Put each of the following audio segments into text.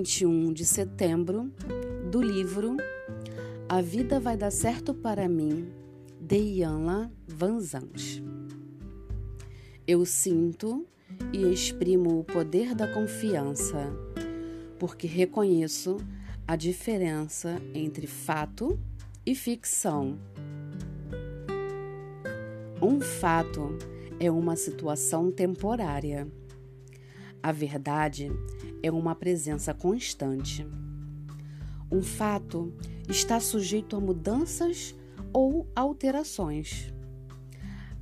21 de setembro, do livro A Vida Vai Dar Certo para Mim, de Ianla Vanzant. Eu sinto e exprimo o poder da confiança, porque reconheço a diferença entre fato e ficção. Um fato é uma situação temporária. A verdade é uma presença constante. Um fato está sujeito a mudanças ou alterações.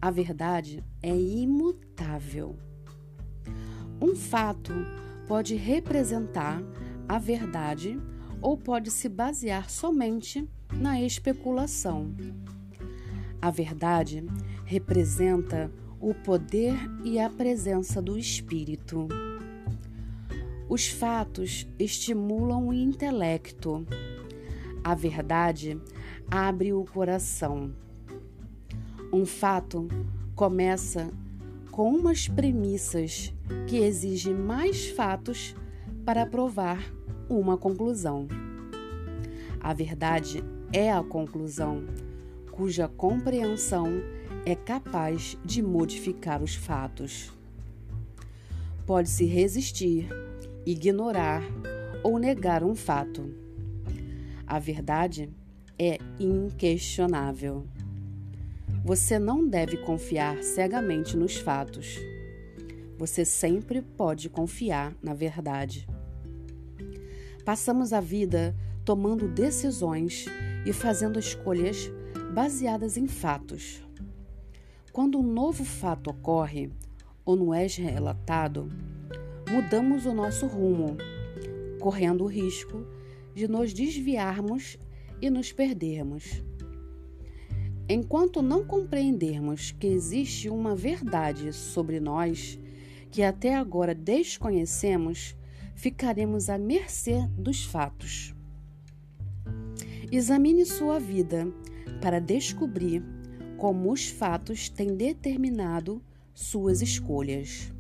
A verdade é imutável. Um fato pode representar a verdade ou pode se basear somente na especulação. A verdade representa o poder e a presença do espírito. Os fatos estimulam o intelecto. A verdade abre o coração. Um fato começa com umas premissas que exigem mais fatos para provar uma conclusão. A verdade é a conclusão, cuja compreensão é capaz de modificar os fatos. Pode-se resistir, ignorar ou negar um fato. A verdade é inquestionável. Você não deve confiar cegamente nos fatos. Você sempre pode confiar na verdade. Passamos a vida tomando decisões e fazendo escolhas baseadas em fatos. Quando um novo fato ocorre ou não é relatado, mudamos o nosso rumo, correndo o risco de nos desviarmos e nos perdermos. Enquanto não compreendermos que existe uma verdade sobre nós que até agora desconhecemos, ficaremos à mercê dos fatos. Examine sua vida para descobrir como os fatos têm determinado suas escolhas.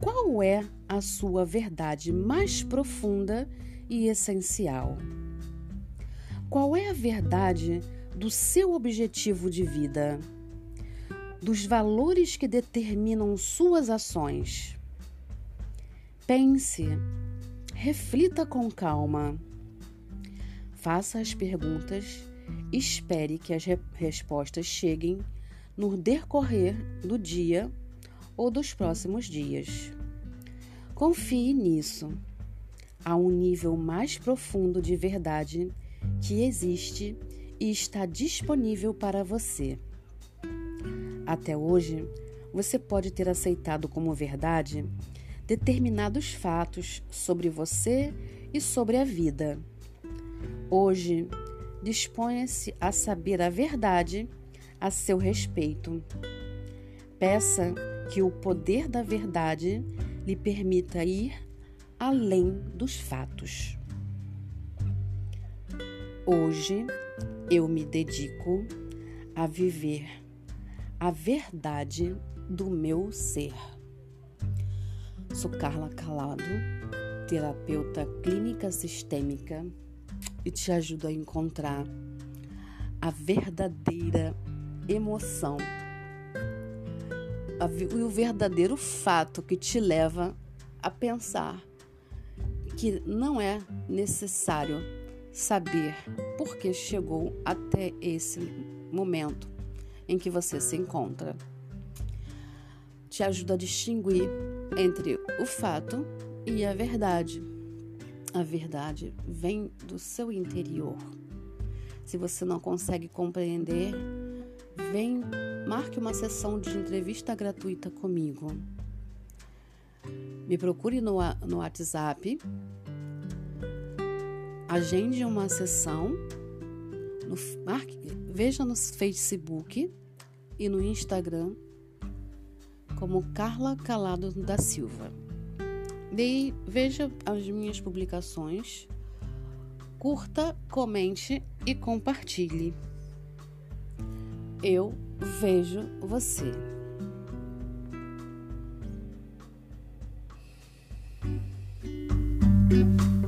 Qual é a sua verdade mais profunda e essencial? Qual é a verdade do seu objetivo de vida? Dos valores que determinam suas ações? Pense, reflita com calma. Faça as perguntas Espere que as re respostas cheguem no decorrer do dia ou dos próximos dias. Confie nisso. Há um nível mais profundo de verdade que existe e está disponível para você. Até hoje, você pode ter aceitado como verdade determinados fatos sobre você e sobre a vida. Hoje, disponha-se a saber a verdade a seu respeito. Peça que o poder da verdade lhe permita ir além dos fatos. Hoje eu me dedico a viver a verdade do meu ser. Sou Carla Calado, terapeuta clínica sistêmica e te ajuda a encontrar a verdadeira emoção e o verdadeiro fato que te leva a pensar que não é necessário saber por que chegou até esse momento em que você se encontra. Te ajuda a distinguir entre o fato e a verdade. A verdade vem do seu interior. Se você não consegue compreender, vem, marque uma sessão de entrevista gratuita comigo. Me procure no, no WhatsApp, agende uma sessão, no, marque, veja no Facebook e no Instagram como Carla Calado da Silva. Dei, veja as minhas publicações, curta, comente e compartilhe. Eu vejo você. Música